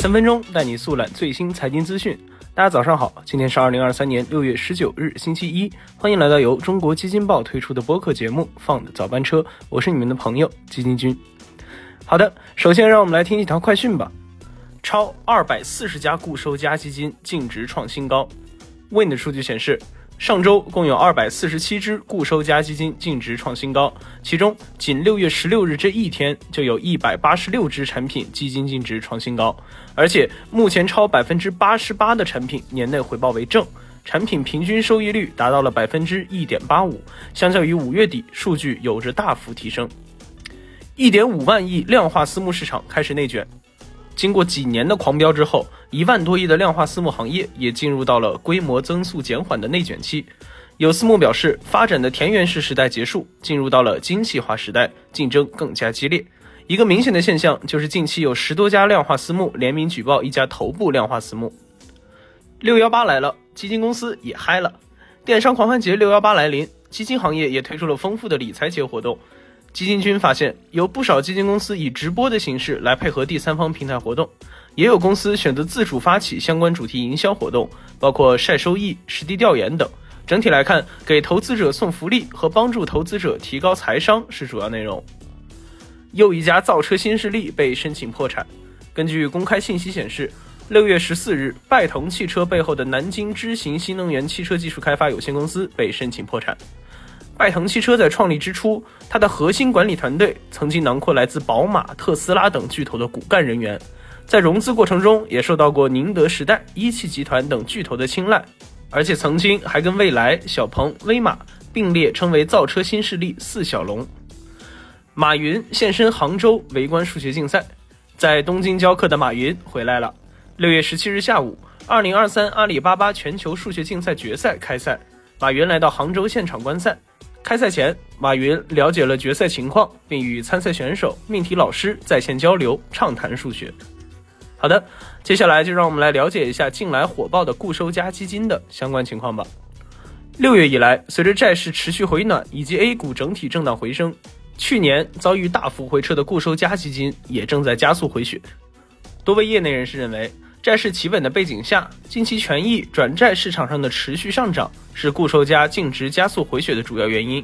三分钟带你速览最新财经资讯。大家早上好，今天是二零二三年六月十九日，星期一，欢迎来到由中国基金报推出的播客节目《放的早班车》，我是你们的朋友基金君。好的，首先让我们来听一条快讯吧。超二百四十家固收加基金净值创新高。Wind 数据显示。上周共有二百四十七只固收加基金净值创新高，其中仅六月十六日这一天就有一百八十六只产品基金净值创新高，而且目前超百分之八十八的产品年内回报为正，产品平均收益率达到了百分之一点八五，相较于五月底数据有着大幅提升。一点五万亿量化私募市场开始内卷。经过几年的狂飙之后，一万多亿的量化私募行业也进入到了规模增速减缓的内卷期。有私募表示，发展的田园式时代结束，进入到了精细化时代，竞争更加激烈。一个明显的现象就是，近期有十多家量化私募联名举报一家头部量化私募。六幺八来了，基金公司也嗨了。电商狂欢节六幺八来临，基金行业也推出了丰富的理财节活动。基金君发现，有不少基金公司以直播的形式来配合第三方平台活动，也有公司选择自主发起相关主题营销活动，包括晒收益、实地调研等。整体来看，给投资者送福利和帮助投资者提高财商是主要内容。又一家造车新势力被申请破产。根据公开信息显示，六月十四日，拜腾汽车背后的南京知行新能源汽车技术开发有限公司被申请破产。拜腾汽车在创立之初，它的核心管理团队曾经囊括来自宝马、特斯拉等巨头的骨干人员，在融资过程中也受到过宁德时代、一汽集团等巨头的青睐，而且曾经还跟蔚来、小鹏、威马并列称为造车新势力四小龙。马云现身杭州围观数学竞赛，在东京教课的马云回来了。六月十七日下午，二零二三阿里巴巴全球数学竞赛决赛开赛，马云来到杭州现场观赛。开赛前，马云了解了决赛情况，并与参赛选手、命题老师在线交流，畅谈数学。好的，接下来就让我们来了解一下近来火爆的固收加基金的相关情况吧。六月以来，随着债市持续回暖以及 A 股整体震荡回升，去年遭遇大幅回撤的固收加基金也正在加速回血。多位业内人士认为。债市企稳的背景下，近期权益转债市场上的持续上涨是固收加净值加速回血的主要原因，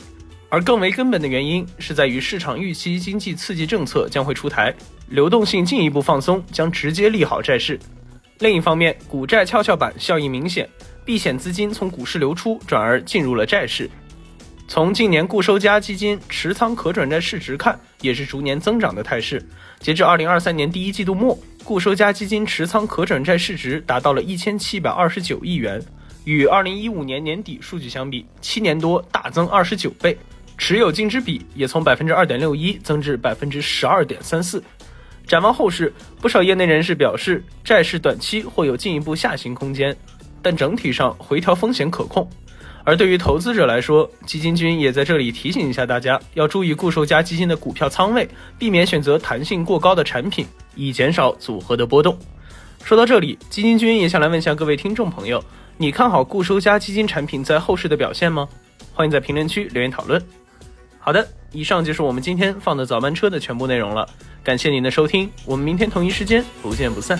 而更为根本的原因是在于市场预期经济刺激政策将会出台，流动性进一步放松将直接利好债市。另一方面，股债跷跷板效应明显，避险资金从股市流出，转而进入了债市。从近年固收加基金持仓可转债市值看，也是逐年增长的态势。截至二零二三年第一季度末。固收加基金持仓可转债市值达到了一千七百二十九亿元，与二零一五年年底数据相比，七年多大增二十九倍，持有净值比也从百分之二点六一增至百分之十二点三四。展望后市，不少业内人士表示，债市短期或有进一步下行空间，但整体上回调风险可控。而对于投资者来说，基金君也在这里提醒一下大家，要注意固收加基金的股票仓位，避免选择弹性过高的产品，以减少组合的波动。说到这里，基金君也想来问一下各位听众朋友，你看好固收加基金产品在后市的表现吗？欢迎在评论区留言讨论。好的，以上就是我们今天放的早班车的全部内容了，感谢您的收听，我们明天同一时间不见不散。